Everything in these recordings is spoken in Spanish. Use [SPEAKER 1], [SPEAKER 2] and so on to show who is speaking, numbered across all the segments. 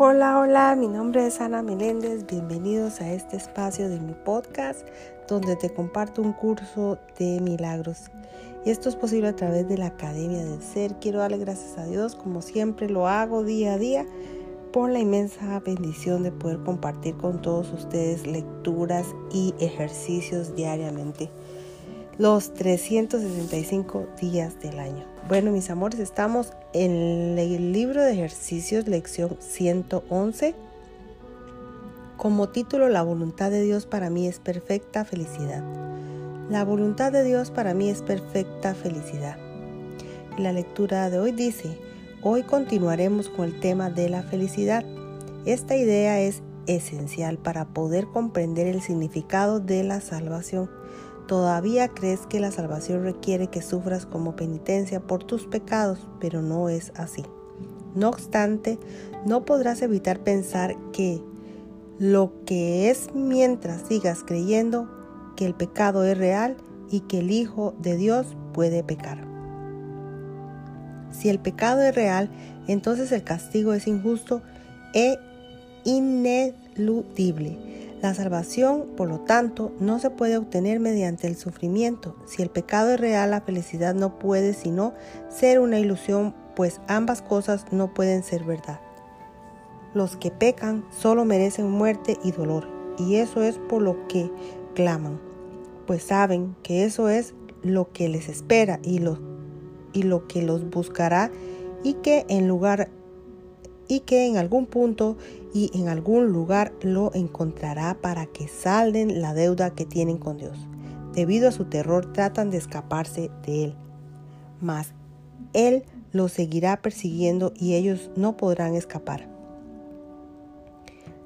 [SPEAKER 1] Hola, hola, mi nombre es Ana Meléndez, bienvenidos a este espacio de mi podcast donde te comparto un curso de milagros. Y esto es posible a través de la Academia del Ser. Quiero darle gracias a Dios, como siempre lo hago día a día, por la inmensa bendición de poder compartir con todos ustedes lecturas y ejercicios diariamente los 365 días del año. Bueno, mis amores, estamos en el libro de ejercicios, lección 111. Como título, La voluntad de Dios para mí es perfecta felicidad. La voluntad de Dios para mí es perfecta felicidad. La lectura de hoy dice, hoy continuaremos con el tema de la felicidad. Esta idea es esencial para poder comprender el significado de la salvación. Todavía crees que la salvación requiere que sufras como penitencia por tus pecados, pero no es así. No obstante, no podrás evitar pensar que lo que es mientras sigas creyendo que el pecado es real y que el Hijo de Dios puede pecar. Si el pecado es real, entonces el castigo es injusto e ineludible. La salvación, por lo tanto, no se puede obtener mediante el sufrimiento. Si el pecado es real, la felicidad no puede sino ser una ilusión, pues ambas cosas no pueden ser verdad. Los que pecan solo merecen muerte y dolor, y eso es por lo que claman, pues saben que eso es lo que les espera y lo, y lo que los buscará y que en lugar y que en algún punto y en algún lugar lo encontrará para que salden la deuda que tienen con Dios. Debido a su terror tratan de escaparse de Él, mas Él los seguirá persiguiendo y ellos no podrán escapar.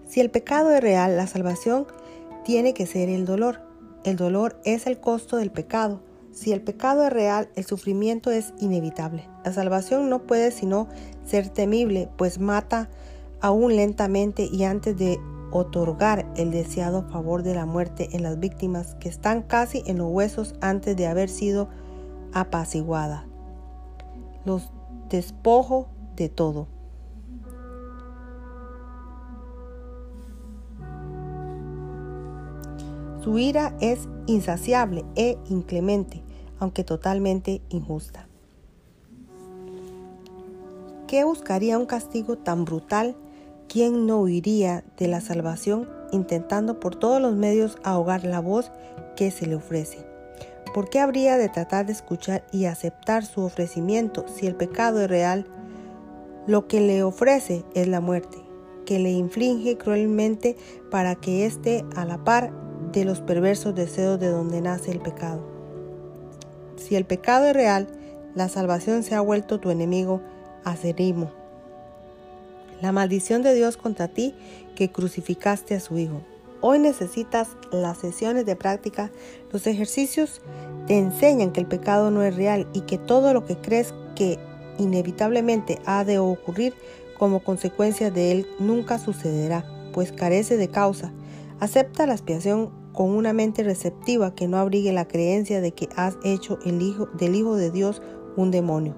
[SPEAKER 1] Si el pecado es real, la salvación tiene que ser el dolor. El dolor es el costo del pecado. Si el pecado es real, el sufrimiento es inevitable. La salvación no puede sino ser temible, pues mata aún lentamente y antes de otorgar el deseado favor de la muerte en las víctimas que están casi en los huesos antes de haber sido apaciguada. Los despojo de todo. Su ira es insaciable e inclemente, aunque totalmente injusta. ¿Qué buscaría un castigo tan brutal? ¿Quién no huiría de la salvación intentando por todos los medios ahogar la voz que se le ofrece? ¿Por qué habría de tratar de escuchar y aceptar su ofrecimiento si el pecado es real? Lo que le ofrece es la muerte, que le inflige cruelmente para que esté a la par de los perversos deseos de donde nace el pecado. Si el pecado es real, la salvación se ha vuelto tu enemigo acerimo. La maldición de Dios contra ti que crucificaste a su Hijo. Hoy necesitas las sesiones de práctica. Los ejercicios te enseñan que el pecado no es real y que todo lo que crees que inevitablemente ha de ocurrir como consecuencia de él nunca sucederá, pues carece de causa. Acepta la expiación con una mente receptiva que no abrigue la creencia de que has hecho el hijo, del Hijo de Dios un demonio.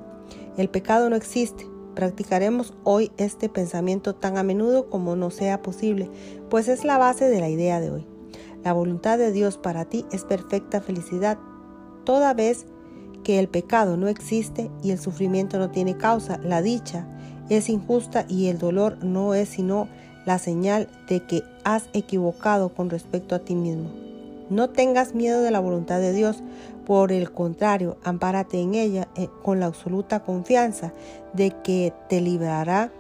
[SPEAKER 1] El pecado no existe. Practicaremos hoy este pensamiento tan a menudo como no sea posible, pues es la base de la idea de hoy. La voluntad de Dios para ti es perfecta felicidad, toda vez que el pecado no existe y el sufrimiento no tiene causa, la dicha es injusta y el dolor no es sino la señal de que has equivocado con respecto a ti mismo. No tengas miedo de la voluntad de Dios, por el contrario, ampárate en ella eh, con la absoluta confianza de que te librará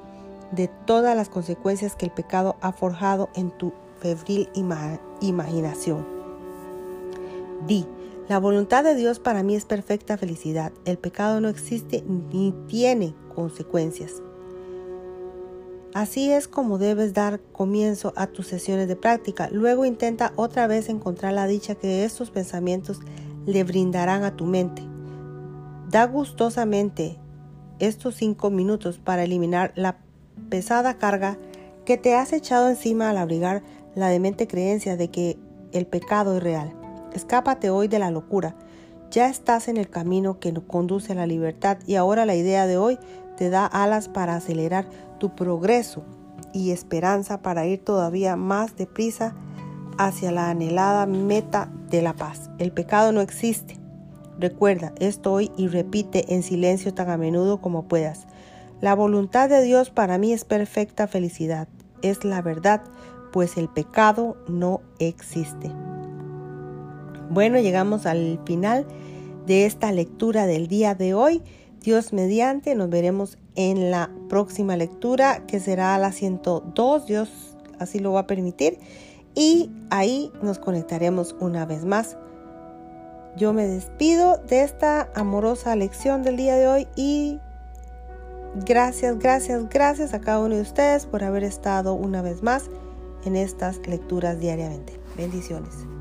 [SPEAKER 1] de todas las consecuencias que el pecado ha forjado en tu febril imaginación. Di, la voluntad de Dios para mí es perfecta felicidad. El pecado no existe ni tiene consecuencias. Así es como debes dar comienzo a tus sesiones de práctica. Luego intenta otra vez encontrar la dicha que estos pensamientos le brindarán a tu mente. Da gustosamente estos cinco minutos para eliminar la pesada carga que te has echado encima al abrigar la demente creencia de que el pecado es real. Escápate hoy de la locura. Ya estás en el camino que conduce a la libertad y ahora la idea de hoy te da alas para acelerar tu progreso y esperanza para ir todavía más deprisa hacia la anhelada meta de la paz. El pecado no existe. Recuerda esto hoy y repite en silencio tan a menudo como puedas. La voluntad de Dios para mí es perfecta felicidad. Es la verdad, pues el pecado no existe. Bueno, llegamos al final de esta lectura del día de hoy. Dios mediante, nos veremos en la próxima lectura que será la 102. Dios así lo va a permitir. Y ahí nos conectaremos una vez más. Yo me despido de esta amorosa lección del día de hoy y gracias, gracias, gracias a cada uno de ustedes por haber estado una vez más en estas lecturas diariamente. Bendiciones.